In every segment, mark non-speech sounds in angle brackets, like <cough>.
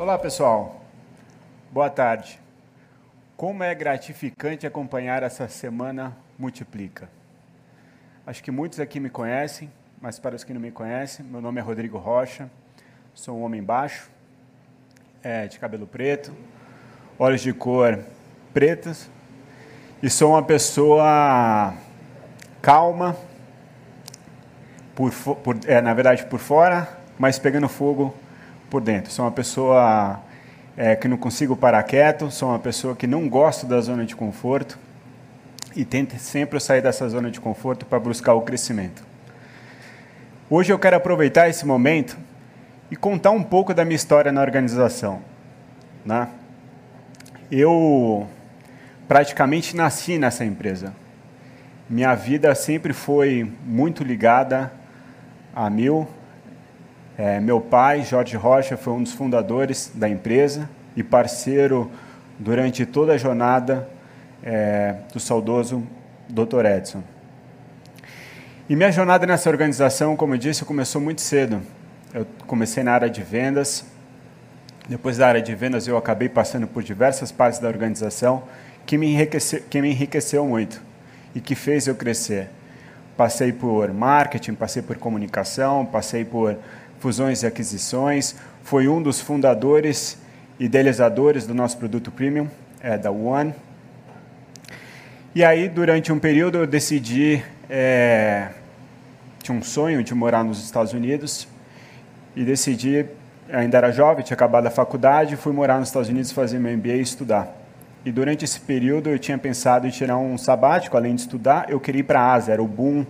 Olá, pessoal. Boa tarde. Como é gratificante acompanhar essa semana Multiplica. Acho que muitos aqui me conhecem, mas para os que não me conhecem, meu nome é Rodrigo Rocha, sou um homem baixo, é, de cabelo preto, olhos de cor pretas, e sou uma pessoa calma, por, por é, na verdade por fora, mas pegando fogo por dentro. Sou uma pessoa é, que não consigo parar quieto, sou uma pessoa que não gosto da zona de conforto e tento sempre sair dessa zona de conforto para buscar o crescimento. Hoje eu quero aproveitar esse momento e contar um pouco da minha história na organização. Né? Eu praticamente nasci nessa empresa. Minha vida sempre foi muito ligada a mil, é, meu pai, Jorge Rocha, foi um dos fundadores da empresa e parceiro durante toda a jornada é, do saudoso Dr. Edson. E minha jornada nessa organização, como eu disse, começou muito cedo. Eu comecei na área de vendas. Depois da área de vendas, eu acabei passando por diversas partes da organização que me enriqueceu, que me enriqueceu muito e que fez eu crescer. Passei por marketing, passei por comunicação, passei por fusões e aquisições, foi um dos fundadores e idealizadores do nosso produto premium, é, da One. E aí, durante um período, eu decidi, é, tinha um sonho de morar nos Estados Unidos e decidi, ainda era jovem, tinha acabado a faculdade, fui morar nos Estados Unidos fazer meu MBA e estudar. E durante esse período eu tinha pensado em tirar um sabático, além de estudar, eu queria ir para a Ásia, era o boom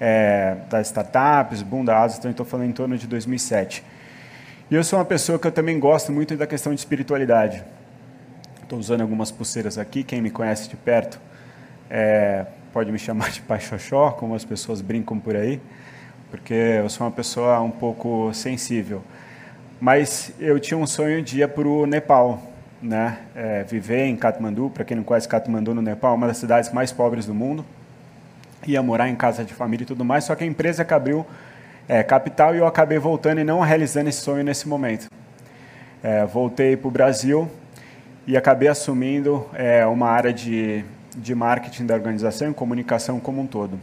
é, das startups, boom da então estou falando em torno de 2007. E eu sou uma pessoa que eu também gosto muito da questão de espiritualidade. Estou usando algumas pulseiras aqui, quem me conhece de perto é, pode me chamar de pai xoxó, como as pessoas brincam por aí, porque eu sou uma pessoa um pouco sensível. Mas eu tinha um sonho de ir para o Nepal, né? É, viver em Katmandu, para quem não conhece Katmandu no Nepal, é uma das cidades mais pobres do mundo ia morar em casa de família e tudo mais, só que a empresa que abriu é, capital e eu acabei voltando e não realizando esse sonho nesse momento. É, voltei para o Brasil e acabei assumindo é, uma área de, de marketing da organização e comunicação como um todo.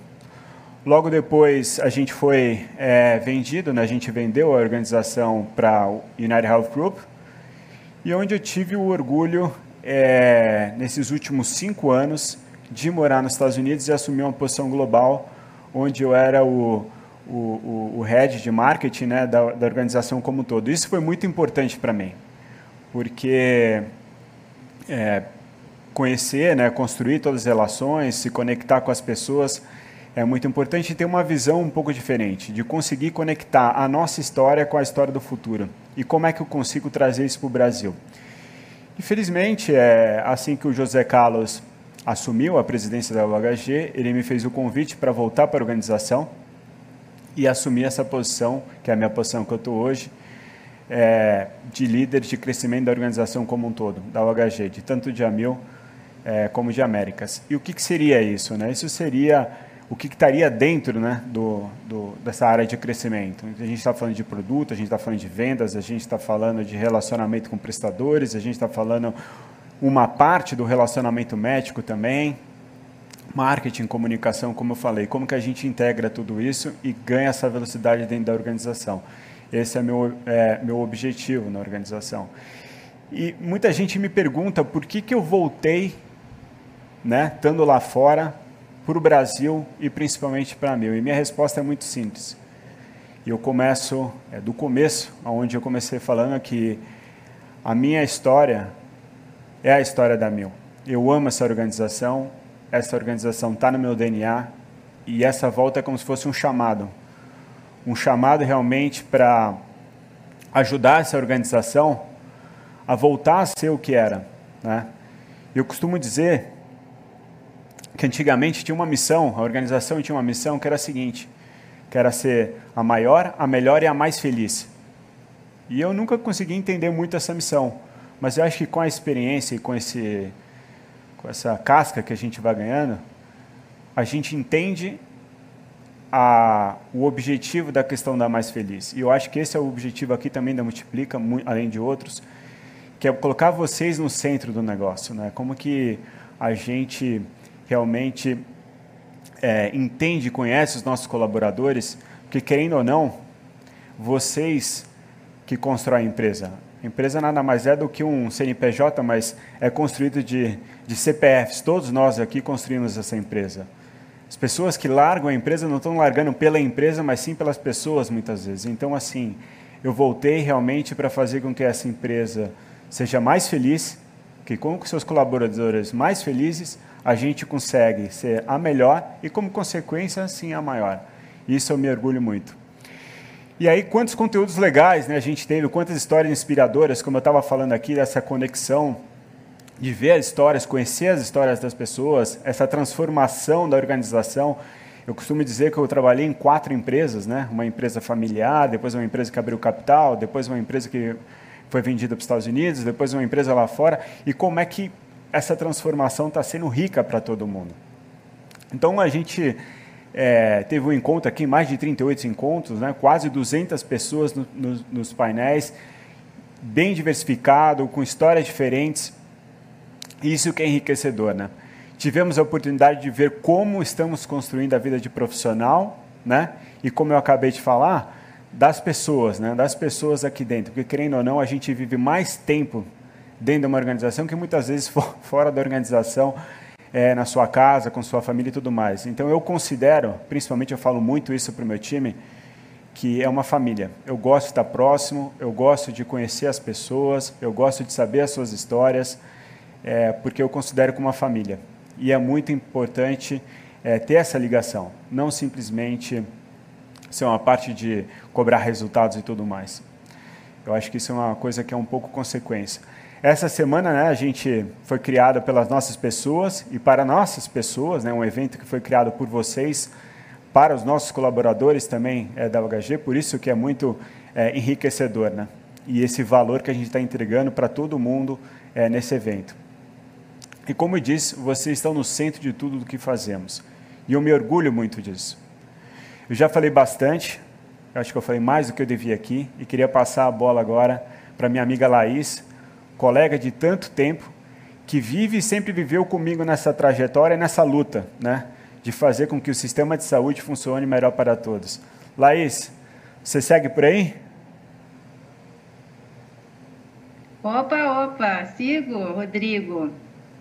Logo depois, a gente foi é, vendido, né? a gente vendeu a organização para o United Health Group, e onde eu tive o orgulho, é, nesses últimos cinco anos, de morar nos Estados Unidos e assumir uma posição global, onde eu era o, o, o, o head de marketing né, da, da organização como um todo. Isso foi muito importante para mim, porque é, conhecer, né, construir todas as relações, se conectar com as pessoas é muito importante e ter uma visão um pouco diferente, de conseguir conectar a nossa história com a história do futuro. E como é que eu consigo trazer isso para o Brasil? Infelizmente, é assim que o José Carlos assumiu a presidência da UHG, ele me fez o convite para voltar para a organização e assumir essa posição, que é a minha posição que eu estou hoje, é, de líder de crescimento da organização como um todo, da UHG, de tanto de Amil é, como de Américas. E o que, que seria isso? Né? Isso seria o que, estaria dentro né, do, do, dessa área de crescimento. A gente está falando de produto, a gente está falando de vendas, a gente está falando de relacionamento com prestadores, a gente está falando uma parte do relacionamento médico também, marketing, comunicação, como eu falei, como que a gente integra tudo isso e ganha essa velocidade dentro da organização. Esse é meu, é, meu objetivo na organização. E muita gente me pergunta por que, que eu voltei, né, estando lá fora, para o Brasil e principalmente para mim. E minha resposta é muito simples. E eu começo é, do começo, onde eu comecei falando que a minha história é a história da Mil. Eu amo essa organização, essa organização está no meu DNA e essa volta é como se fosse um chamado. Um chamado realmente para ajudar essa organização a voltar a ser o que era. Né? Eu costumo dizer que antigamente tinha uma missão, a organização tinha uma missão que era a seguinte, que era ser a maior, a melhor e a mais feliz. E eu nunca consegui entender muito essa missão. Mas eu acho que com a experiência e com, esse, com essa casca que a gente vai ganhando, a gente entende a, o objetivo da questão da mais feliz. E eu acho que esse é o objetivo aqui também da Multiplica, além de outros, que é colocar vocês no centro do negócio, né? Como que a gente realmente é, entende, conhece os nossos colaboradores, porque querendo ou não, vocês que constroem a empresa. Empresa nada mais é do que um CNPJ, mas é construído de, de CPFs. Todos nós aqui construímos essa empresa. As pessoas que largam a empresa não estão largando pela empresa, mas sim pelas pessoas, muitas vezes. Então, assim, eu voltei realmente para fazer com que essa empresa seja mais feliz, que com seus colaboradores mais felizes, a gente consegue ser a melhor e, como consequência, sim, a maior. Isso eu me orgulho muito. E aí, quantos conteúdos legais né, a gente teve, quantas histórias inspiradoras, como eu estava falando aqui, dessa conexão de ver as histórias, conhecer as histórias das pessoas, essa transformação da organização. Eu costumo dizer que eu trabalhei em quatro empresas, né? Uma empresa familiar, depois uma empresa que abriu capital, depois uma empresa que foi vendida para os Estados Unidos, depois uma empresa lá fora. E como é que essa transformação está sendo rica para todo mundo? Então a gente é, teve um encontro aqui, mais de 38 encontros, né? Quase 200 pessoas no, no, nos painéis, bem diversificado, com histórias diferentes isso que é enriquecedor, né? Tivemos a oportunidade de ver como estamos construindo a vida de profissional, né? E como eu acabei de falar, das pessoas, né? Das pessoas aqui dentro, porque querendo ou não, a gente vive mais tempo dentro de uma organização que muitas vezes <laughs> fora da organização, é, na sua casa, com sua família e tudo mais. Então eu considero, principalmente eu falo muito isso para o meu time, que é uma família. Eu gosto de estar próximo, eu gosto de conhecer as pessoas, eu gosto de saber as suas histórias é, porque eu considero como uma família. E é muito importante é, ter essa ligação, não simplesmente ser uma parte de cobrar resultados e tudo mais. Eu acho que isso é uma coisa que é um pouco consequência. Essa semana, né, a gente foi criada pelas nossas pessoas e para nossas pessoas, né, um evento que foi criado por vocês, para os nossos colaboradores também é, da UHG, por isso que é muito é, enriquecedor, né? E esse valor que a gente está entregando para todo mundo é, nesse evento. E como eu disse, vocês estão no centro de tudo o que fazemos. E eu me orgulho muito disso. Eu já falei bastante, acho que eu falei mais do que eu devia aqui, e queria passar a bola agora para minha amiga Laís, colega de tanto tempo, que vive e sempre viveu comigo nessa trajetória, nessa luta, né? De fazer com que o sistema de saúde funcione melhor para todos. Laís, você segue por aí? Opa, opa, sigo, Rodrigo.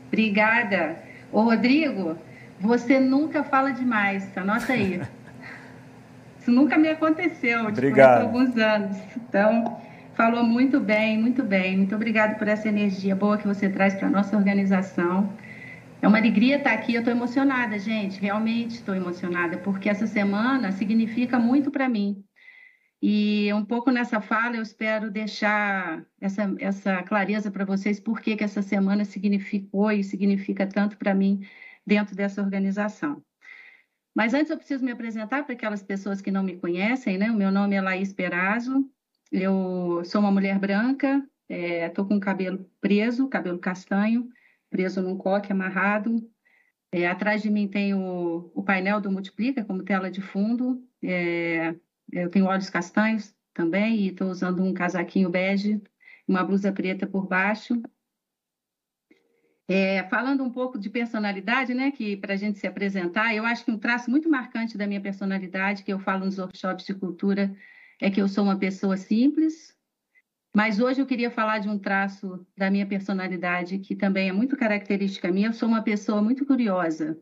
Obrigada. Ô, Rodrigo, você nunca fala demais, anota aí. <laughs> Isso nunca me aconteceu, Obrigado. há alguns anos. Então, falou muito bem, muito bem. Muito obrigado por essa energia boa que você traz para a nossa organização. É uma alegria estar aqui. Eu estou emocionada, gente. Realmente estou emocionada, porque essa semana significa muito para mim. E um pouco nessa fala eu espero deixar essa, essa clareza para vocês, por que essa semana significou e significa tanto para mim dentro dessa organização. Mas antes eu preciso me apresentar para aquelas pessoas que não me conhecem, né? O meu nome é Laís Perazzo, eu sou uma mulher branca, estou é, com o cabelo preso, cabelo castanho, preso num coque amarrado. É, atrás de mim tem o, o, painel do Multiplica como tela de fundo. É, eu tenho olhos castanhos também e estou usando um casaquinho bege, uma blusa preta por baixo. É, falando um pouco de personalidade, né, que para a gente se apresentar, eu acho que um traço muito marcante da minha personalidade, que eu falo nos workshops de cultura, é que eu sou uma pessoa simples, mas hoje eu queria falar de um traço da minha personalidade que também é muito característica minha. Eu sou uma pessoa muito curiosa.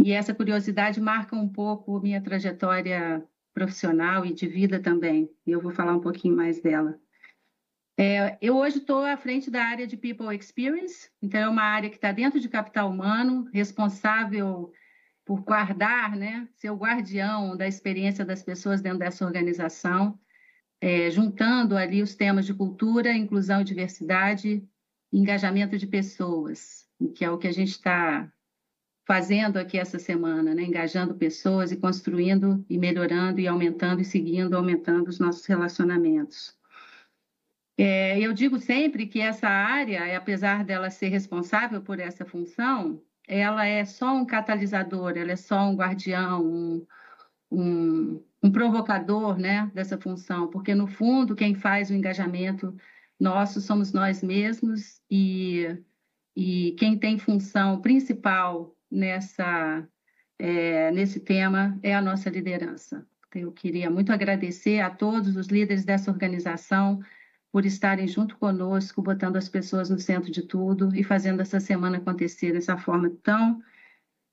E essa curiosidade marca um pouco minha trajetória profissional e de vida também. E eu vou falar um pouquinho mais dela. É, eu hoje estou à frente da área de People Experience, então é uma área que está dentro de capital humano, responsável por guardar, né, ser o guardião da experiência das pessoas dentro dessa organização, é, juntando ali os temas de cultura, inclusão e diversidade, engajamento de pessoas, que é o que a gente está fazendo aqui essa semana, né? engajando pessoas e construindo e melhorando e aumentando e seguindo, aumentando os nossos relacionamentos. É, eu digo sempre que essa área, apesar dela ser responsável por essa função, ela é só um catalisador, ela é só um guardião, um, um, um provocador né, dessa função, porque no fundo quem faz o engajamento nosso somos nós mesmos e, e quem tem função principal nessa, é, nesse tema é a nossa liderança. Eu queria muito agradecer a todos os líderes dessa organização por estarem junto conosco, botando as pessoas no centro de tudo e fazendo essa semana acontecer dessa forma tão,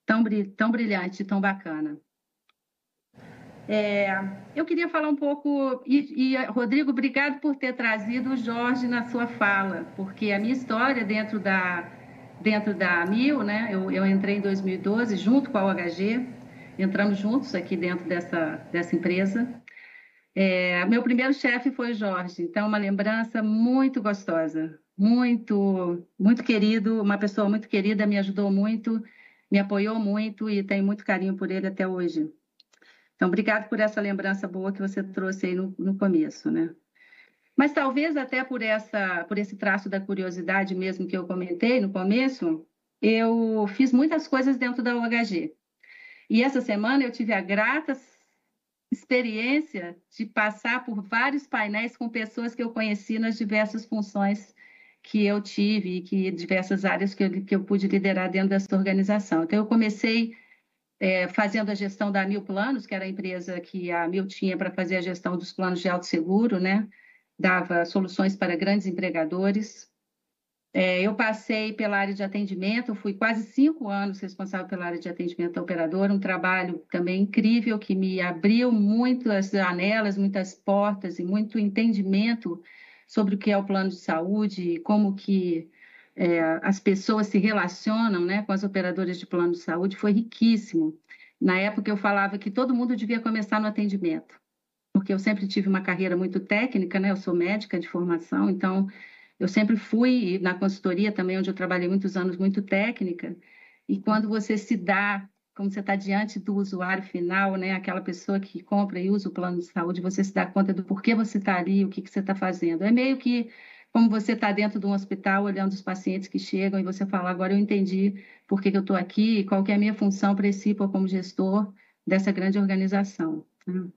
tão, tão brilhante, tão bacana. É, eu queria falar um pouco, e, e, Rodrigo, obrigado por ter trazido o Jorge na sua fala, porque a minha história dentro da, dentro da Mil, né, eu, eu entrei em 2012 junto com a OHG, entramos juntos aqui dentro dessa, dessa empresa. É, meu primeiro chefe foi o Jorge, então uma lembrança muito gostosa, muito, muito querido, uma pessoa muito querida, me ajudou muito, me apoiou muito e tenho muito carinho por ele até hoje. Então, obrigado por essa lembrança boa que você trouxe aí no, no começo, né? Mas talvez até por essa, por esse traço da curiosidade mesmo que eu comentei no começo, eu fiz muitas coisas dentro da UHG. E essa semana eu tive a grata experiência de passar por vários painéis com pessoas que eu conheci nas diversas funções que eu tive e que diversas áreas que eu, que eu pude liderar dentro dessa organização. Então eu comecei é, fazendo a gestão da Mil Planos, que era a empresa que a Mil tinha para fazer a gestão dos planos de alto seguro, né? Dava soluções para grandes empregadores. É, eu passei pela área de atendimento, fui quase cinco anos responsável pela área de atendimento operador, um trabalho também incrível que me abriu muitas janelas, muitas portas e muito entendimento sobre o que é o plano de saúde, como que é, as pessoas se relacionam né, com as operadoras de plano de saúde foi riquíssimo. Na época eu falava que todo mundo devia começar no atendimento, porque eu sempre tive uma carreira muito técnica, né? Eu sou médica de formação, então eu sempre fui na consultoria também, onde eu trabalhei muitos anos, muito técnica. E quando você se dá, como você está diante do usuário final, né? Aquela pessoa que compra e usa o plano de saúde, você se dá conta do porquê você está ali, o que, que você está fazendo. É meio que como você está dentro de um hospital olhando os pacientes que chegam e você fala, agora eu entendi por que, que eu estou aqui, qual que é a minha função principal como gestor dessa grande organização. Né?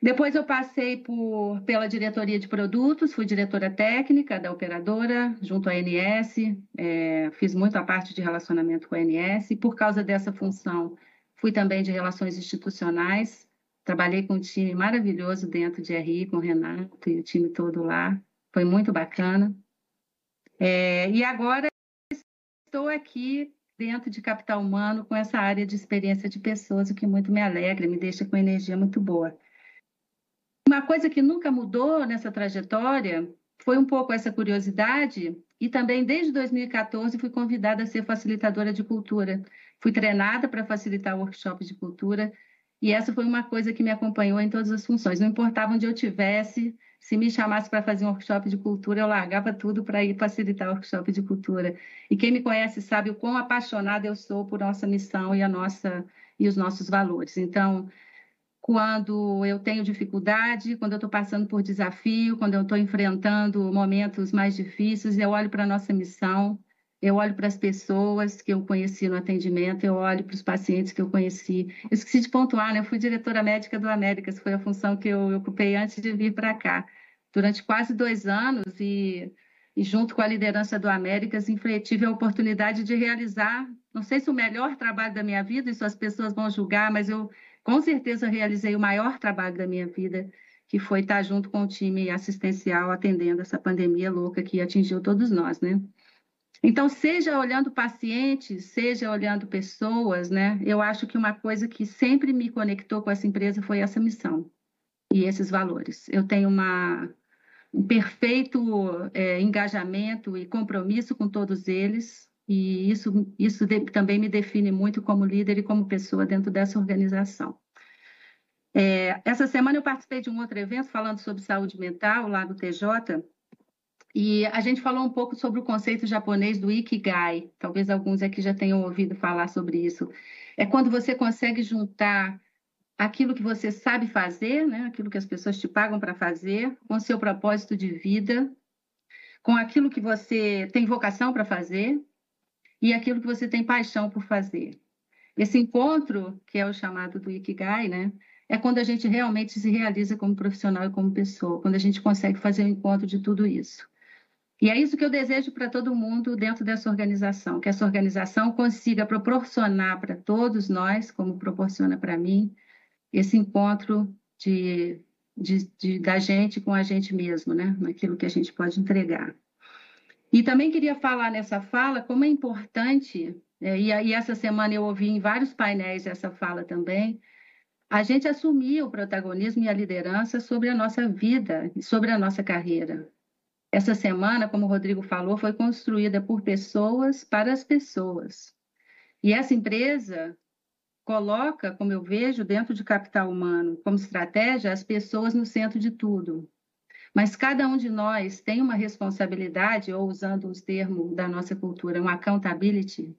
Depois eu passei por, pela diretoria de produtos, fui diretora técnica da operadora, junto à ANS, é, fiz muita parte de relacionamento com a ANS, por causa dessa função, fui também de relações institucionais, trabalhei com um time maravilhoso dentro de RI, com o Renato e o time todo lá, foi muito bacana. É, e agora estou aqui dentro de Capital Humano com essa área de experiência de pessoas, o que muito me alegra, me deixa com energia muito boa. Uma coisa que nunca mudou nessa trajetória foi um pouco essa curiosidade e também desde 2014 fui convidada a ser facilitadora de cultura. Fui treinada para facilitar workshops de cultura e essa foi uma coisa que me acompanhou em todas as funções. Não importava onde eu tivesse, se me chamasse para fazer um workshop de cultura, eu largava tudo para ir facilitar o workshop de cultura. E quem me conhece sabe o quão apaixonada eu sou por nossa missão e a nossa e os nossos valores. Então, quando eu tenho dificuldade, quando eu estou passando por desafio, quando eu estou enfrentando momentos mais difíceis, eu olho para a nossa missão, eu olho para as pessoas que eu conheci no atendimento, eu olho para os pacientes que eu conheci. Eu esqueci de pontuar, né? Eu fui diretora médica do Américas, foi a função que eu ocupei antes de vir para cá. Durante quase dois anos e, e, junto com a liderança do Américas, tive a oportunidade de realizar, não sei se o melhor trabalho da minha vida, isso as pessoas vão julgar, mas eu com certeza realizei o maior trabalho da minha vida, que foi estar junto com o time assistencial atendendo essa pandemia louca que atingiu todos nós, né? Então, seja olhando pacientes, seja olhando pessoas, né? Eu acho que uma coisa que sempre me conectou com essa empresa foi essa missão e esses valores. Eu tenho uma, um perfeito é, engajamento e compromisso com todos eles, e isso, isso também me define muito como líder e como pessoa dentro dessa organização. É, essa semana eu participei de um outro evento falando sobre saúde mental lá do TJ, e a gente falou um pouco sobre o conceito japonês do Ikigai. Talvez alguns aqui já tenham ouvido falar sobre isso. É quando você consegue juntar aquilo que você sabe fazer, né? aquilo que as pessoas te pagam para fazer, com seu propósito de vida, com aquilo que você tem vocação para fazer e aquilo que você tem paixão por fazer. Esse encontro, que é o chamado do Ikigai, né? é quando a gente realmente se realiza como profissional e como pessoa, quando a gente consegue fazer o um encontro de tudo isso. E é isso que eu desejo para todo mundo dentro dessa organização, que essa organização consiga proporcionar para todos nós, como proporciona para mim, esse encontro de, de, de, da gente com a gente mesmo, né? naquilo que a gente pode entregar. E também queria falar nessa fala como é importante, é, e, essa semana eu ouvi em vários painéis essa fala também, a gente assumir o protagonismo e a liderança sobre a nossa vida, sobre a nossa carreira. Essa semana, como o Rodrigo falou, foi construída por pessoas para as pessoas. E essa empresa coloca, como eu vejo, dentro de capital humano, como estratégia, as pessoas no centro de tudo. Mas cada um de nós tem uma responsabilidade, ou usando os termos da nossa cultura, um accountability,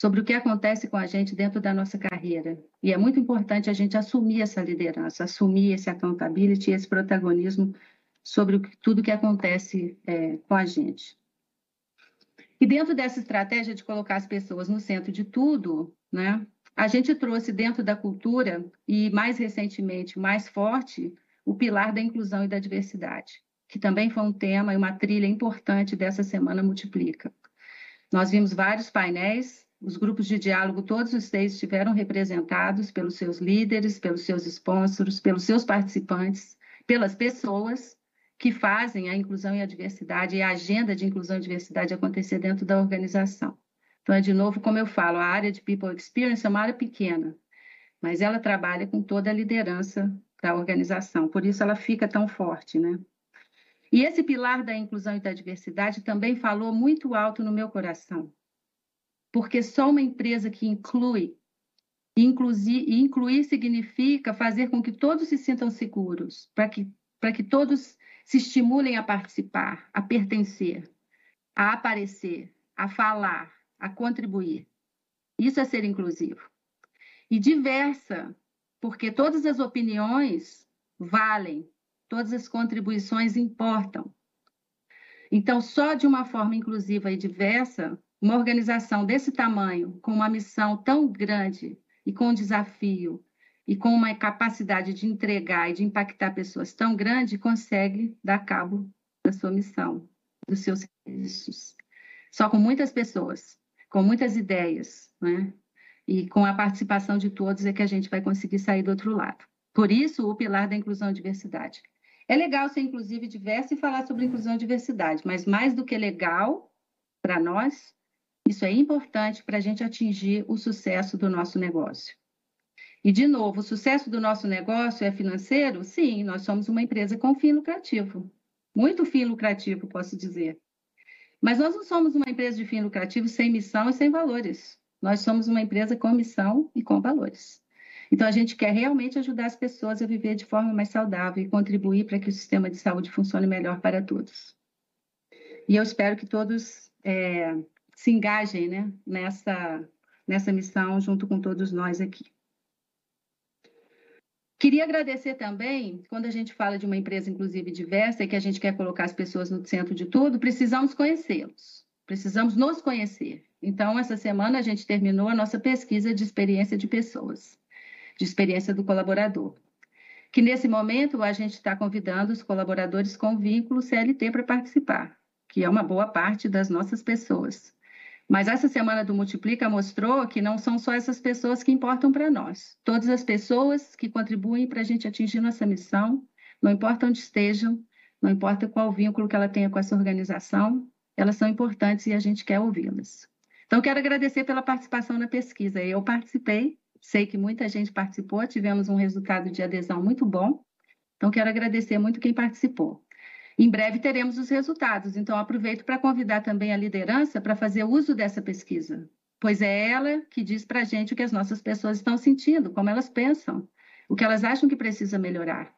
sobre o que acontece com a gente dentro da nossa carreira. E é muito importante a gente assumir essa liderança, assumir esse accountability, esse protagonismo sobre tudo que acontece é, com a gente. E dentro dessa estratégia de colocar as pessoas no centro de tudo, né, a gente trouxe dentro da cultura, e mais recentemente, mais forte, o pilar da inclusão e da diversidade, que também foi um tema e uma trilha importante dessa Semana Multiplica. Nós vimos vários painéis, os grupos de diálogo, todos os seis estiveram representados pelos seus líderes, pelos seus sponsors, pelos seus participantes, pelas pessoas, que fazem a inclusão e a diversidade e a agenda de inclusão e diversidade acontecer dentro da organização. Então, é de novo, como eu falo, a área de People Experience é uma área pequena, mas ela trabalha com toda a liderança da organização, por isso ela fica tão forte, né? E esse pilar da inclusão e da diversidade também falou muito alto no meu coração, porque só uma empresa que inclui, incluir, incluir significa fazer com que todos se sintam seguros, para que, que todos se estimulem a participar, a pertencer, a aparecer, a falar, a contribuir. Isso é ser inclusivo. E diversa, porque todas as opiniões valem, todas as contribuições importam. Então, só de uma forma inclusiva e diversa, uma organização desse tamanho, com uma missão tão grande e com um desafio e com uma capacidade de entregar e de impactar pessoas tão grande, consegue dar cabo da sua missão, dos seus serviços. Só com muitas pessoas, com muitas ideias, né? E com a participação de todos é que a gente vai conseguir sair do outro lado. Por isso, o pilar da inclusão e diversidade. É legal ser inclusive diverso e falar sobre inclusão e diversidade, mas mais do que legal para nós, isso é importante para a gente atingir o sucesso do nosso negócio. E, de novo, o sucesso do nosso negócio é financeiro? Sim, nós somos uma empresa com fim lucrativo. Muito fim lucrativo, posso dizer. Mas nós não somos uma empresa de fim lucrativo sem missão e sem valores. Nós somos uma empresa com missão e com valores. Então, a gente quer realmente ajudar as pessoas a viver de forma mais saudável e contribuir para que o sistema de saúde funcione melhor para todos. E eu espero que todos é, se engajem né, nessa, nessa missão junto com todos nós aqui. Queria agradecer também, quando a gente fala de uma empresa inclusive diversa e que a gente quer colocar as pessoas no centro de tudo, precisamos conhecê-los, precisamos nos conhecer. Então, essa semana a gente terminou a nossa pesquisa de experiência de pessoas, de experiência do colaborador. Que nesse momento a gente está convidando os colaboradores com vínculo CLT para participar, que é uma boa parte das nossas pessoas. Mas essa semana do Multiplica mostrou que não são só essas pessoas que importam para nós. Todas as pessoas que contribuem para a gente atingir nossa missão, não importa onde estejam, não importa qual vínculo que ela tenha com essa organização, elas são importantes e a gente quer ouvi-las. Então, quero agradecer pela participação na pesquisa. Eu participei, sei que muita gente participou, tivemos um resultado de adesão muito bom. Então, quero agradecer muito quem participou. Em breve teremos os resultados, então aproveito para convidar também a liderança para fazer uso dessa pesquisa, pois é ela que diz para a gente o que as nossas pessoas estão sentindo, como elas pensam, o que elas acham que precisa melhorar,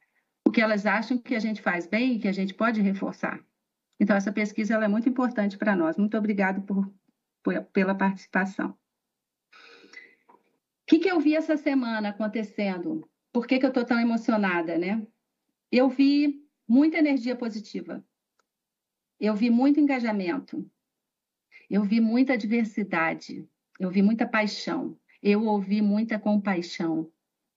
o que elas acham que a gente faz bem e que a gente pode reforçar. Então, essa pesquisa é muito importante para nós. Muito obrigado por, por, pela participação. O que, que eu vi essa semana acontecendo? Por que, que eu estou tão emocionada, né? Eu vi muita energia positiva. Eu vi muito engajamento. Eu vi muita diversidade. Eu vi muita paixão. Eu ouvi muita compaixão.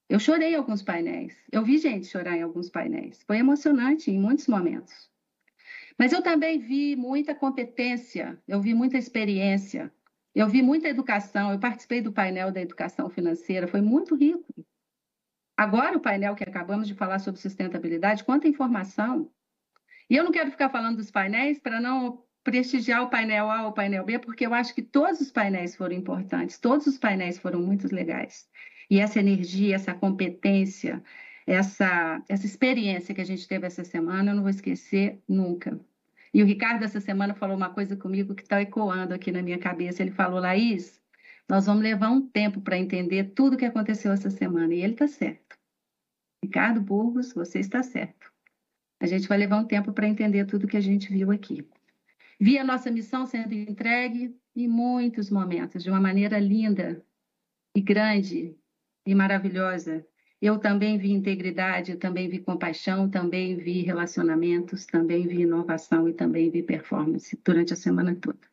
Eu chorei em alguns painéis. Eu vi gente chorar em alguns painéis. Foi emocionante em muitos momentos. Mas eu também vi muita competência, eu vi muita experiência, eu vi muita educação. Eu participei do painel da educação financeira, foi muito rico. Agora, o painel que acabamos de falar sobre sustentabilidade, quanta informação. E eu não quero ficar falando dos painéis para não prestigiar o painel A ou o painel B, porque eu acho que todos os painéis foram importantes, todos os painéis foram muito legais. E essa energia, essa competência, essa, essa experiência que a gente teve essa semana, eu não vou esquecer nunca. E o Ricardo, essa semana, falou uma coisa comigo que está ecoando aqui na minha cabeça. Ele falou, Laís, nós vamos levar um tempo para entender tudo o que aconteceu essa semana. E ele está certo. Ricardo Burgos, você está certo. A gente vai levar um tempo para entender tudo que a gente viu aqui. Vi a nossa missão sendo entregue em muitos momentos, de uma maneira linda e grande e maravilhosa. Eu também vi integridade, também vi compaixão, também vi relacionamentos, também vi inovação e também vi performance durante a semana toda.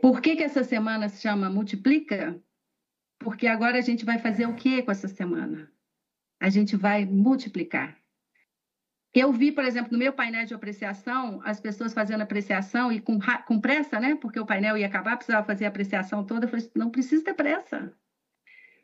Por que, que essa semana se chama Multiplica? Porque agora a gente vai fazer o que com essa semana? A gente vai multiplicar. Eu vi, por exemplo, no meu painel de apreciação, as pessoas fazendo apreciação e com, com pressa, né? Porque o painel ia acabar, precisava fazer a apreciação toda. Eu falei, não precisa ter pressa.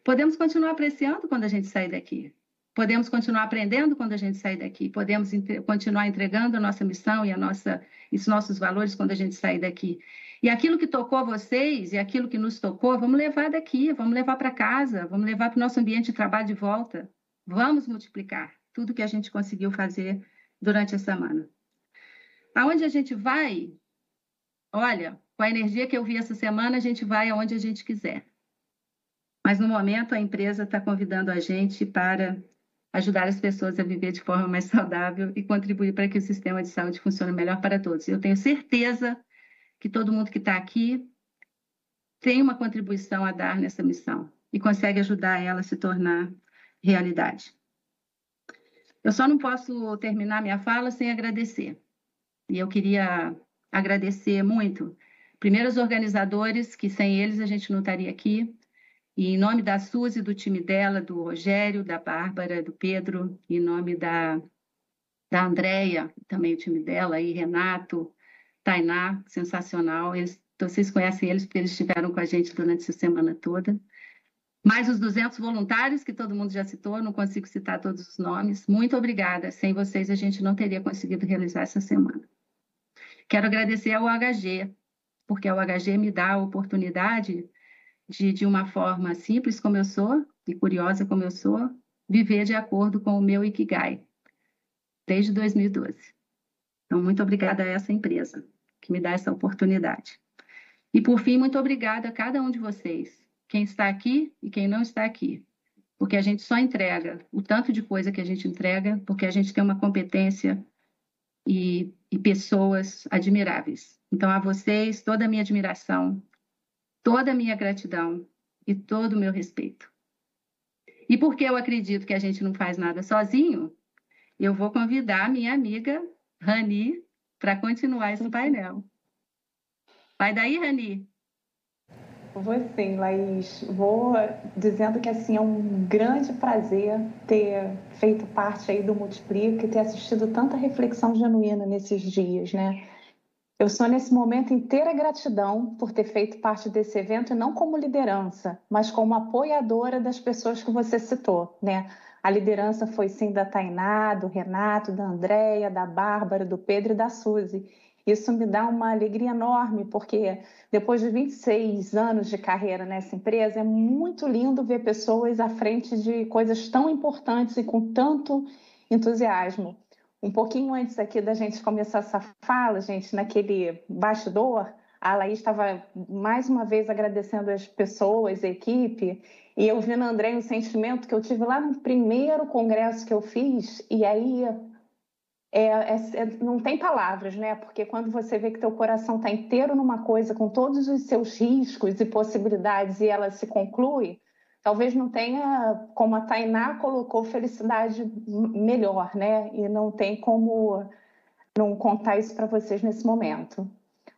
Podemos continuar apreciando quando a gente sair daqui. Podemos continuar aprendendo quando a gente sair daqui. Podemos entre... continuar entregando a nossa missão e a nossa, os nossos valores quando a gente sair daqui. E aquilo que tocou vocês e aquilo que nos tocou, vamos levar daqui, vamos levar para casa, vamos levar para o nosso ambiente de trabalho de volta. Vamos multiplicar tudo que a gente conseguiu fazer durante a semana. Aonde a gente vai? Olha, com a energia que eu vi essa semana, a gente vai aonde a gente quiser. Mas no momento a empresa está convidando a gente para ajudar as pessoas a viver de forma mais saudável e contribuir para que o sistema de saúde funcione melhor para todos. Eu tenho certeza que todo mundo que está aqui tem uma contribuição a dar nessa missão e consegue ajudar ela a se tornar realidade. Eu só não posso terminar minha fala sem agradecer. E eu queria agradecer muito, primeiro os organizadores, que sem eles a gente não estaria aqui, e em nome da Suzy, do time dela, do Rogério, da Bárbara, do Pedro, em nome da, da Andréia, também o time dela, e Renato, Tainá, sensacional. Eles, vocês conhecem eles porque eles estiveram com a gente durante essa semana toda. Mais os 200 voluntários, que todo mundo já citou, não consigo citar todos os nomes. Muito obrigada. Sem vocês, a gente não teria conseguido realizar essa semana. Quero agradecer ao HG, porque o HG me dá a oportunidade de, de uma forma simples como eu sou, e curiosa como eu sou, viver de acordo com o meu Ikigai, desde 2012. Então, muito obrigada a essa empresa que me dá essa oportunidade. E, por fim, muito obrigada a cada um de vocês, quem está aqui e quem não está aqui, porque a gente só entrega o tanto de coisa que a gente entrega, porque a gente tem uma competência e, e pessoas admiráveis. Então, a vocês, toda a minha admiração, toda a minha gratidão e todo o meu respeito. E porque eu acredito que a gente não faz nada sozinho, eu vou convidar a minha amiga Rani para continuar esse painel. Vai daí, Rani. Vou sim, Laís. Vou dizendo que assim é um grande prazer ter feito parte aí do Multiplica e ter assistido tanta reflexão genuína nesses dias, né? Eu sou nesse momento inteira gratidão por ter feito parte desse evento, não como liderança, mas como apoiadora das pessoas que você citou, né? A liderança foi sim da Tainá, do Renato, da Andréia, da Bárbara, do Pedro e da Suzy. Isso me dá uma alegria enorme, porque depois de 26 anos de carreira nessa empresa, é muito lindo ver pessoas à frente de coisas tão importantes e com tanto entusiasmo. Um pouquinho antes aqui da gente começar essa fala, gente, naquele bastidor, a Laís estava mais uma vez agradecendo as pessoas, a equipe, e eu vi no André um sentimento que eu tive lá no primeiro congresso que eu fiz, e aí é, é, é, não tem palavras, né? Porque quando você vê que teu coração está inteiro numa coisa, com todos os seus riscos e possibilidades, e ela se conclui, talvez não tenha, como a Tainá colocou, felicidade melhor, né? E não tem como não contar isso para vocês nesse momento.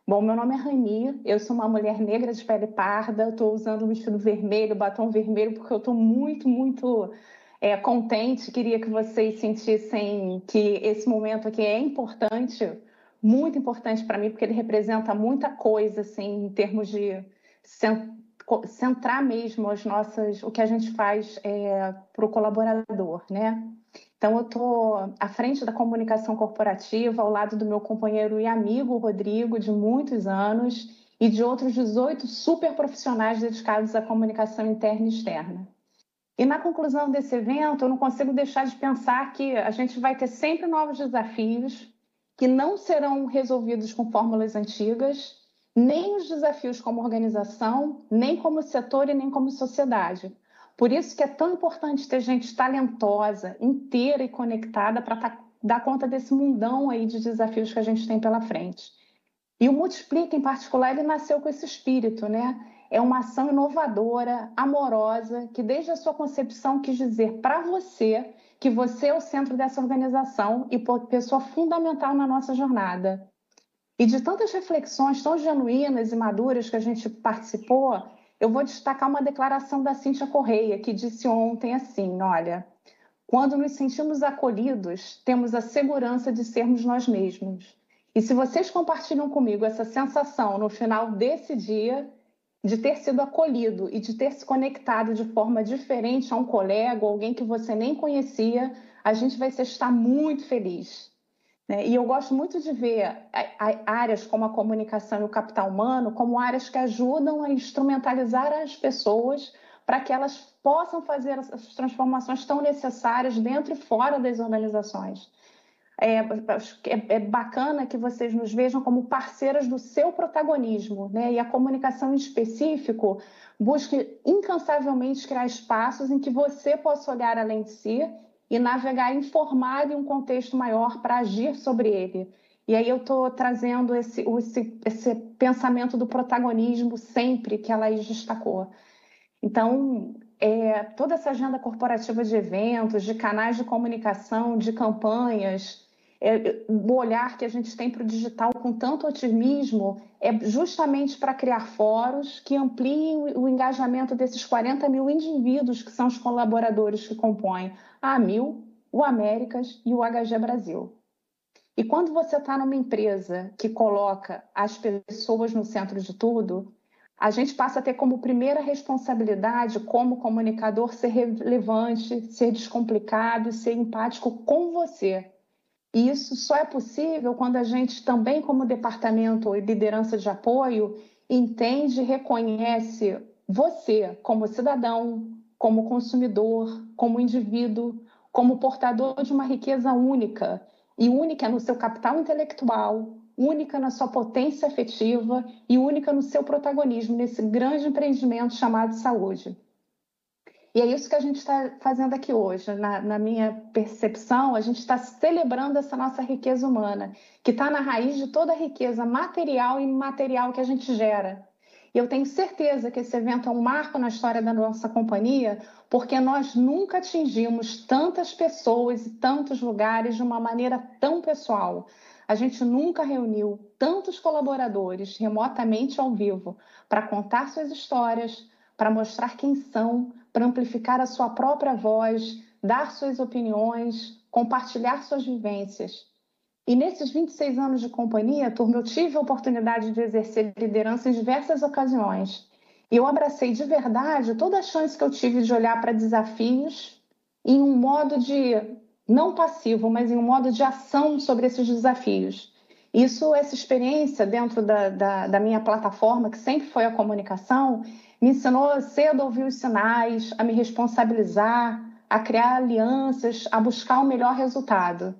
Bom, meu nome é Rani, eu sou uma mulher negra de pele parda, estou usando um vestido vermelho, batom vermelho, porque eu estou muito, muito é, contente. Queria que vocês sentissem que esse momento aqui é importante, muito importante para mim, porque ele representa muita coisa, assim, em termos de centrar mesmo as nossas, o que a gente faz é, para o colaborador, né? Então, eu estou à frente da comunicação corporativa, ao lado do meu companheiro e amigo Rodrigo, de muitos anos, e de outros 18 super profissionais dedicados à comunicação interna e externa. E na conclusão desse evento, eu não consigo deixar de pensar que a gente vai ter sempre novos desafios que não serão resolvidos com fórmulas antigas, nem os desafios como organização, nem como setor e nem como sociedade. Por isso que é tão importante ter gente talentosa, inteira e conectada para tá, dar conta desse mundão aí de desafios que a gente tem pela frente. E o Multiplica, em particular, ele nasceu com esse espírito, né? É uma ação inovadora, amorosa, que desde a sua concepção quis dizer para você que você é o centro dessa organização e pessoa fundamental na nossa jornada. E de tantas reflexões tão genuínas e maduras que a gente participou, eu vou destacar uma declaração da Cíntia Correia, que disse ontem assim: olha, quando nos sentimos acolhidos, temos a segurança de sermos nós mesmos. E se vocês compartilham comigo essa sensação no final desse dia, de ter sido acolhido e de ter se conectado de forma diferente a um colega, ou alguém que você nem conhecia, a gente vai estar muito feliz. Né? E eu gosto muito de ver áreas como a comunicação e o capital humano como áreas que ajudam a instrumentalizar as pessoas para que elas possam fazer as transformações tão necessárias dentro e fora das organizações. É, é, é, bacana que vocês nos vejam como parceiras do seu protagonismo, né? E a comunicação em específico busque incansavelmente criar espaços em que você possa olhar além de si e navegar informado em um contexto maior para agir sobre ele. E aí eu estou trazendo esse, esse, esse pensamento do protagonismo sempre que a Laís destacou. Então, é, toda essa agenda corporativa de eventos, de canais de comunicação, de campanhas, é, o olhar que a gente tem para o digital com tanto otimismo é justamente para criar fóruns que ampliem o engajamento desses 40 mil indivíduos que são os colaboradores que compõem a AMIL, o Américas e o HG Brasil. E quando você está numa empresa que coloca as pessoas no centro de tudo, a gente passa a ter como primeira responsabilidade, como comunicador, ser relevante, ser descomplicado, ser empático com você. E isso só é possível quando a gente também, como departamento e liderança de apoio, entende e reconhece você como cidadão, como consumidor, como indivíduo, como portador de uma riqueza única, e única no seu capital intelectual, única na sua potência afetiva e única no seu protagonismo nesse grande empreendimento chamado saúde. E é isso que a gente está fazendo aqui hoje. Na, na minha percepção, a gente está celebrando essa nossa riqueza humana, que está na raiz de toda a riqueza material e imaterial que a gente gera. E eu tenho certeza que esse evento é um marco na história da nossa companhia, porque nós nunca atingimos tantas pessoas e tantos lugares de uma maneira tão pessoal. A gente nunca reuniu tantos colaboradores remotamente ao vivo para contar suas histórias, para mostrar quem são, para amplificar a sua própria voz, dar suas opiniões, compartilhar suas vivências. E nesses 26 anos de companhia, turma, eu tive a oportunidade de exercer liderança em diversas ocasiões. E eu abracei de verdade toda a chance que eu tive de olhar para desafios em um modo de, não passivo, mas em um modo de ação sobre esses desafios. Isso, essa experiência dentro da, da, da minha plataforma, que sempre foi a comunicação, me ensinou cedo a ouvir os sinais, a me responsabilizar, a criar alianças, a buscar o melhor resultado.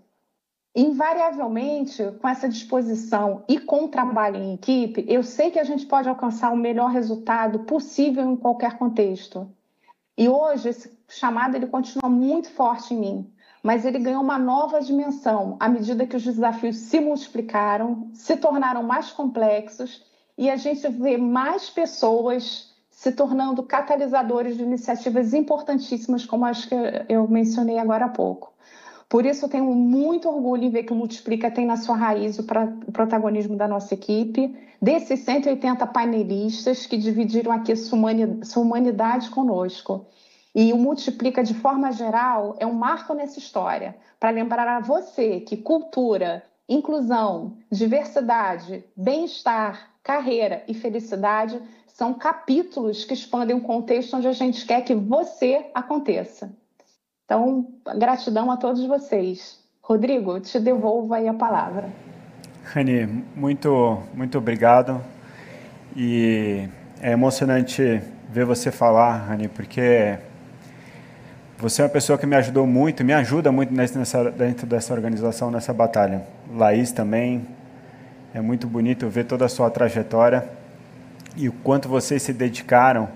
Invariavelmente, com essa disposição e com o trabalho em equipe, eu sei que a gente pode alcançar o melhor resultado possível em qualquer contexto. E hoje esse chamado ele continua muito forte em mim, mas ele ganhou uma nova dimensão à medida que os desafios se multiplicaram, se tornaram mais complexos e a gente vê mais pessoas se tornando catalisadores de iniciativas importantíssimas, como as que eu mencionei agora há pouco. Por isso, eu tenho muito orgulho em ver que o Multiplica tem na sua raiz o, protagonismo da nossa equipe, desses 180 painelistas que dividiram aqui sua humanidade conosco. E o Multiplica, de forma geral, é um marco nessa história, para lembrar a você que cultura, inclusão, diversidade, bem-estar, carreira e felicidade são capítulos que expandem o contexto onde a gente quer que você aconteça. Então, gratidão a todos vocês. Rodrigo, te devolvo aí a palavra. Rani, muito, muito obrigado. E é emocionante ver você falar, Rani, porque você é uma pessoa que me ajudou muito, me ajuda muito nessa, dentro dessa organização, nessa batalha. Laís também. É muito bonito ver toda a sua trajetória e o quanto vocês se dedicaram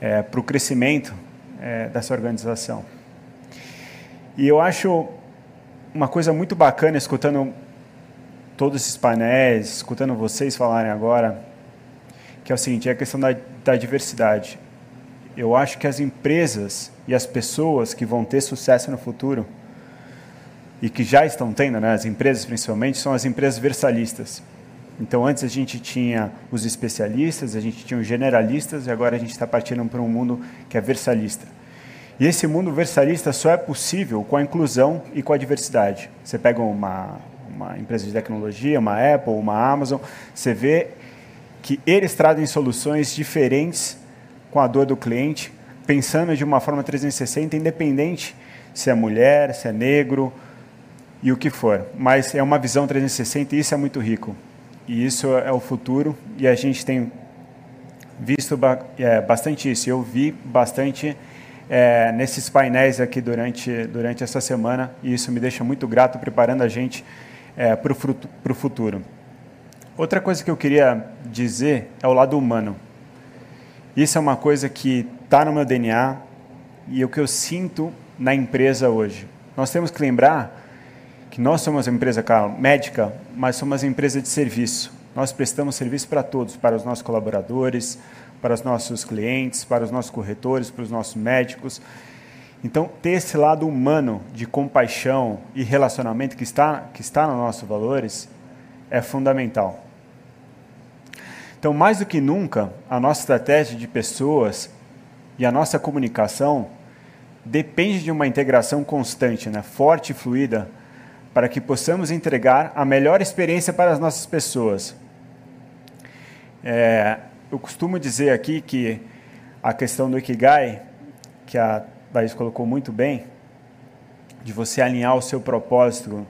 é, para o crescimento é, dessa organização. E eu acho uma coisa muito bacana escutando todos esses painéis, escutando vocês falarem agora, que é o seguinte, é a questão da, da diversidade. Eu acho que as empresas e as pessoas que vão ter sucesso no futuro e que já estão tendo, né, as empresas principalmente, são as empresas versalistas. Então, antes a gente tinha os especialistas, a gente tinha os generalistas e agora a gente está partindo para um mundo que é versalista. E esse mundo versalista só é possível com a inclusão e com a diversidade. Você pega uma, uma empresa de tecnologia, uma Apple, uma Amazon, você vê que eles trazem soluções diferentes com a dor do cliente, pensando de uma forma 360, independente se é mulher, se é negro e o que for. Mas é uma visão 360 e isso é muito rico. E isso é o futuro e a gente tem visto é, bastante isso. Eu vi bastante é, nesses painéis aqui durante, durante essa semana e isso me deixa muito grato preparando a gente é, para o futuro. Outra coisa que eu queria dizer é o lado humano. Isso é uma coisa que está no meu DNA e é o que eu sinto na empresa hoje. Nós temos que lembrar que nós somos uma empresa claro, médica, mas somos uma empresa de serviço. Nós prestamos serviço para todos, para os nossos colaboradores, para os nossos clientes, para os nossos corretores, para os nossos médicos. Então, ter esse lado humano de compaixão e relacionamento que está, que está nos nossos valores é fundamental. Então, mais do que nunca, a nossa estratégia de pessoas e a nossa comunicação depende de uma integração constante, né, forte e fluida, para que possamos entregar a melhor experiência para as nossas pessoas. É, eu costumo dizer aqui que a questão do Ikigai, que a Thaís colocou muito bem, de você alinhar o seu propósito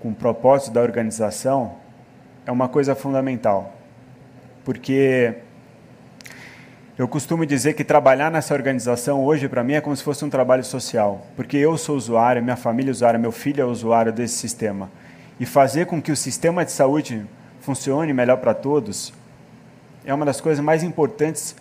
com o propósito da organização, é uma coisa fundamental. Porque eu costumo dizer que trabalhar nessa organização hoje para mim é como se fosse um trabalho social, porque eu sou usuário, minha família é usuária, meu filho é usuário desse sistema. E fazer com que o sistema de saúde funcione melhor para todos é uma das coisas mais importantes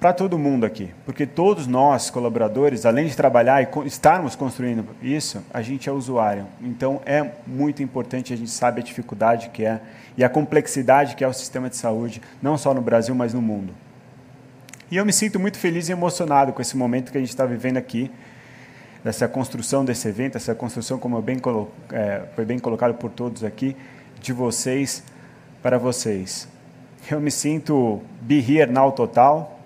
para todo mundo aqui, porque todos nós, colaboradores, além de trabalhar e estarmos construindo isso, a gente é usuário. Então é muito importante, a gente sabe a dificuldade que é e a complexidade que é o sistema de saúde, não só no Brasil, mas no mundo. E eu me sinto muito feliz e emocionado com esse momento que a gente está vivendo aqui, dessa construção desse evento, essa construção, como bem é, foi bem colocado por todos aqui, de vocês para vocês eu me sinto be here now total,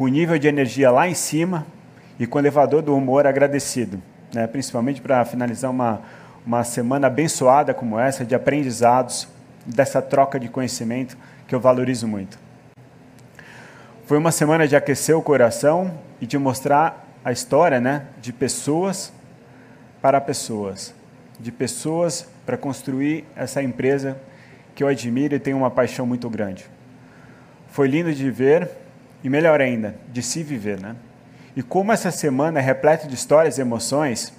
com o nível de energia lá em cima e com o elevador do humor agradecido, né? principalmente para finalizar uma, uma semana abençoada como essa, de aprendizados, dessa troca de conhecimento que eu valorizo muito. Foi uma semana de aquecer o coração e de mostrar a história né, de pessoas para pessoas, de pessoas para construir essa empresa que eu admiro e tenho uma paixão muito grande. Foi lindo de ver e melhor ainda, de se viver, né? E como essa semana é repleta de histórias e emoções,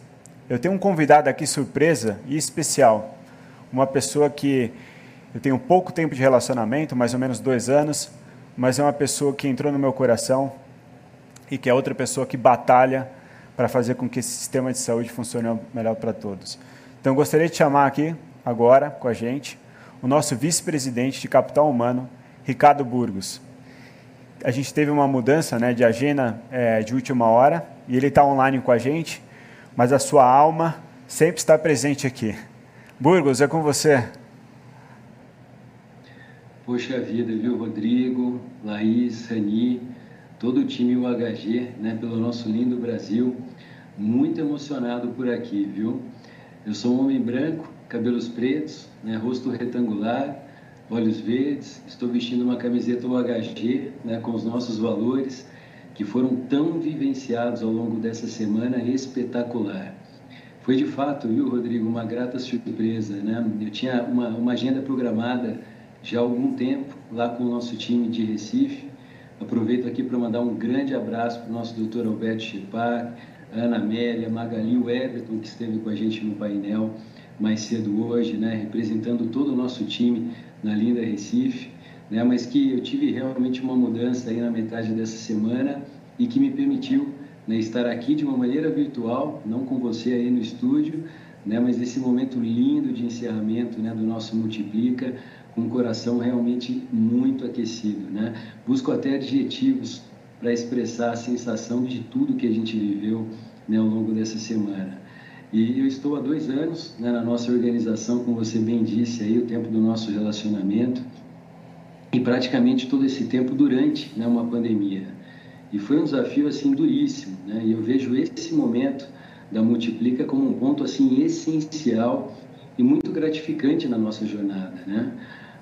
eu tenho um convidado aqui surpresa e especial. Uma pessoa que eu tenho pouco tempo de relacionamento, mais ou menos dois anos, mas é uma pessoa que entrou no meu coração e que é outra pessoa que batalha para fazer com que esse sistema de saúde funcione melhor para todos. Então, eu gostaria de chamar aqui, agora, com a gente, o nosso vice-presidente de capital humano, Ricardo Burgos. A gente teve uma mudança né, de agenda é, de última hora e ele está online com a gente, mas a sua alma sempre está presente aqui. Burgos, é com você. Poxa vida, viu, Rodrigo, Laís, Rani, todo o time UHG, né, pelo nosso lindo Brasil. Muito emocionado por aqui, viu? Eu sou um homem branco, cabelos pretos, né, rosto retangular, olhos verdes. Estou vestindo uma camiseta UHG, né, com os nossos valores, que foram tão vivenciados ao longo dessa semana espetacular. Foi de fato, viu, Rodrigo, uma grata surpresa, né? Eu tinha uma, uma agenda programada já há algum tempo lá com o nosso time de Recife. Aproveito aqui para mandar um grande abraço para o nosso doutor Alberto Chipac, Ana Amélia, Magali, o Everton, que esteve com a gente no painel mais cedo hoje, né, representando todo o nosso time na linda Recife, né, mas que eu tive realmente uma mudança aí na metade dessa semana e que me permitiu né, estar aqui de uma maneira virtual, não com você aí no estúdio, né, mas esse momento lindo de encerramento né, do nosso Multiplica, com o coração realmente muito aquecido. Né? Busco até adjetivos para expressar a sensação de tudo que a gente viveu né, ao longo dessa semana. E eu estou há dois anos né, na nossa organização, como você bem disse, aí, o tempo do nosso relacionamento, e praticamente todo esse tempo durante né, uma pandemia. E foi um desafio assim duríssimo, né? E eu vejo esse momento da Multiplica como um ponto assim essencial e muito gratificante na nossa jornada, né?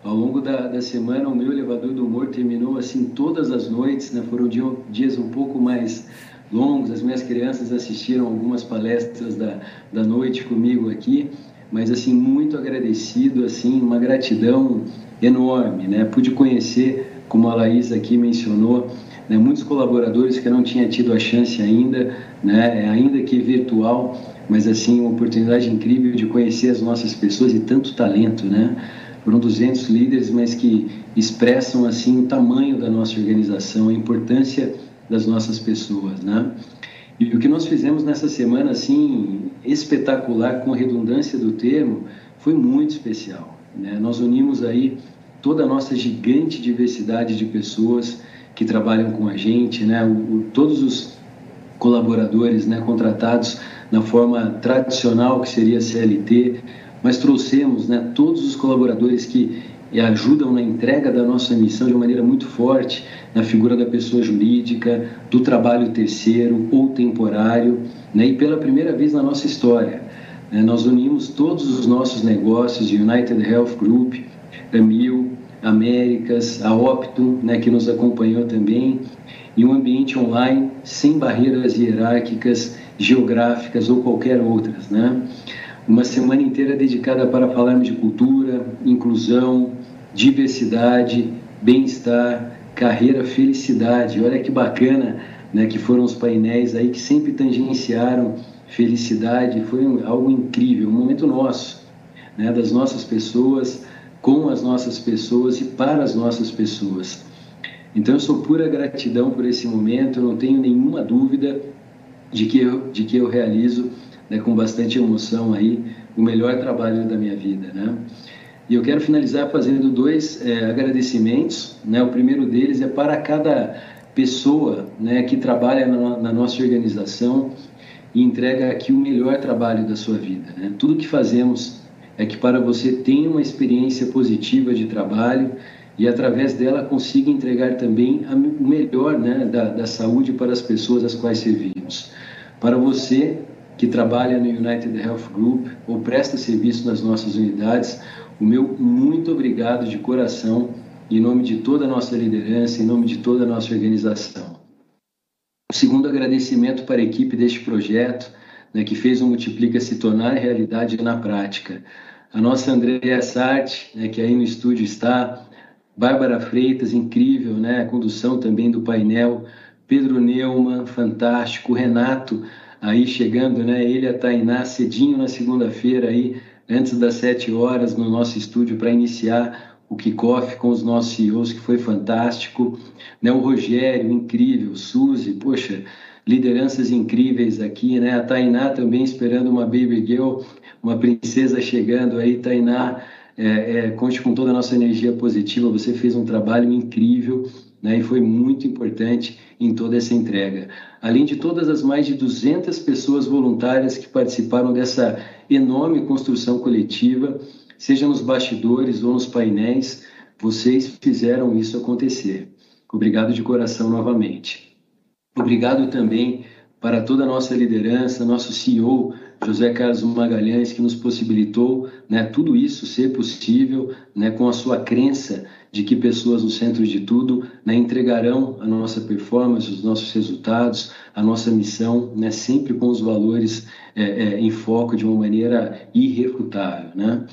Ao longo da, da semana, o meu elevador do humor terminou assim todas as noites, né? Foram dias um pouco mais longos, as minhas crianças assistiram algumas palestras da, da noite comigo aqui, mas assim, muito agradecido, assim, uma gratidão enorme, né? Pude conhecer, como a Laís aqui mencionou, né? muitos colaboradores que não tinha tido a chance ainda, né? ainda que virtual, mas assim, uma oportunidade incrível de conhecer as nossas pessoas e tanto talento, né? Foram 200 líderes, mas que expressam assim o tamanho da nossa organização, a importância das nossas pessoas, né? E o que nós fizemos nessa semana assim espetacular, com redundância do termo, foi muito especial. Né? Nós unimos aí toda a nossa gigante diversidade de pessoas que trabalham com a gente, né? O, o, todos os colaboradores, né, contratados na forma tradicional que seria CLT, mas trouxemos né, todos os colaboradores que ajudam na entrega da nossa missão de uma maneira muito forte na figura da pessoa jurídica, do trabalho terceiro ou temporário, né, e pela primeira vez na nossa história, né, nós unimos todos os nossos negócios de United Health Group, Amil, Américas, a Optum, né, que nos acompanhou também, em um ambiente online sem barreiras hierárquicas, geográficas ou qualquer outras, né? uma semana inteira dedicada para falarmos de cultura, inclusão, diversidade, bem-estar, carreira, felicidade. Olha que bacana, né, que foram os painéis aí que sempre tangenciaram felicidade. Foi algo incrível, um momento nosso, né, das nossas pessoas, com as nossas pessoas e para as nossas pessoas. Então eu sou pura gratidão por esse momento, eu não tenho nenhuma dúvida de que eu, de que eu realizo né, com bastante emoção aí, o melhor trabalho da minha vida, né? E eu quero finalizar fazendo dois é, agradecimentos, né? O primeiro deles é para cada pessoa, né, que trabalha na, na nossa organização e entrega aqui o melhor trabalho da sua vida, né? Tudo que fazemos é que para você tenha uma experiência positiva de trabalho e através dela consiga entregar também o melhor né, da, da saúde para as pessoas às quais servimos. Para você que trabalha no United Health Group ou presta serviço nas nossas unidades, o meu muito obrigado de coração, em nome de toda a nossa liderança, em nome de toda a nossa organização. O segundo agradecimento para a equipe deste projeto, né, que fez o Multiplica se tornar realidade na prática. A nossa Andréa Sarte, né, que aí no estúdio está, Bárbara Freitas, incrível, né, a condução também do painel, Pedro Neumann, fantástico, Renato, aí chegando, né? Ele e a Tainá cedinho na segunda-feira aí, antes das sete horas no nosso estúdio para iniciar o kickoff com os nossos CEOs, que foi fantástico. Né? O Rogério, incrível, Suzy, poxa, lideranças incríveis aqui, né? A Tainá também esperando uma baby girl, uma princesa chegando aí, Tainá, é, é, conte com toda a nossa energia positiva, você fez um trabalho incrível né, e foi muito importante em toda essa entrega. Além de todas as mais de 200 pessoas voluntárias que participaram dessa enorme construção coletiva, seja nos bastidores ou nos painéis, vocês fizeram isso acontecer. Obrigado de coração novamente. Obrigado também para toda a nossa liderança, nosso CEO, José Carlos Magalhães, que nos possibilitou né, tudo isso ser possível né, com a sua crença de que pessoas no centro de tudo né, entregarão a nossa performance, os nossos resultados, a nossa missão, né, sempre com os valores é, é, em foco de uma maneira irrefutável. Né?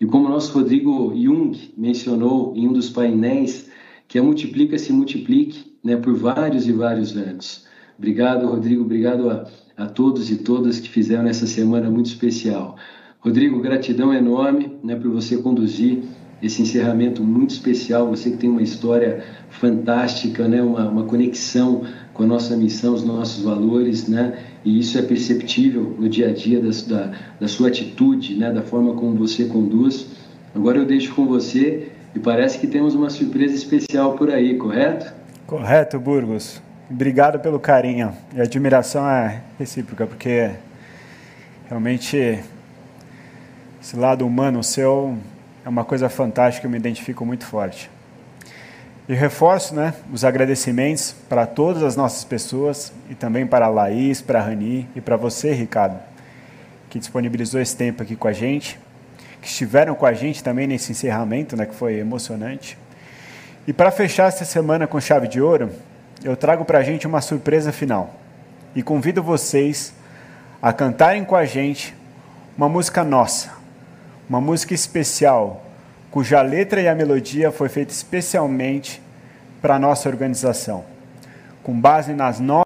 E como o nosso Rodrigo Jung mencionou em um dos painéis, que a Multiplica se multiplique né, por vários e vários anos. Obrigado, Rodrigo, obrigado a, a todos e todas que fizeram essa semana muito especial. Rodrigo, gratidão enorme né, por você conduzir esse encerramento muito especial. Você que tem uma história fantástica, né? uma, uma conexão com a nossa missão, os nossos valores, né? e isso é perceptível no dia a dia da, da, da sua atitude, né? da forma como você conduz. Agora eu deixo com você e parece que temos uma surpresa especial por aí, correto? Correto, Burgos. Obrigado pelo carinho. E a admiração é recíproca, porque realmente esse lado humano seu é uma coisa fantástica, eu me identifico muito forte. E reforço né, os agradecimentos para todas as nossas pessoas e também para a Laís, para a Rani e para você, Ricardo, que disponibilizou esse tempo aqui com a gente, que estiveram com a gente também nesse encerramento, né, que foi emocionante. E para fechar essa semana com chave de ouro, eu trago para a gente uma surpresa final. E convido vocês a cantarem com a gente uma música nossa, uma música especial, cuja letra e a melodia foi feita especialmente para a nossa organização, com base nas nossas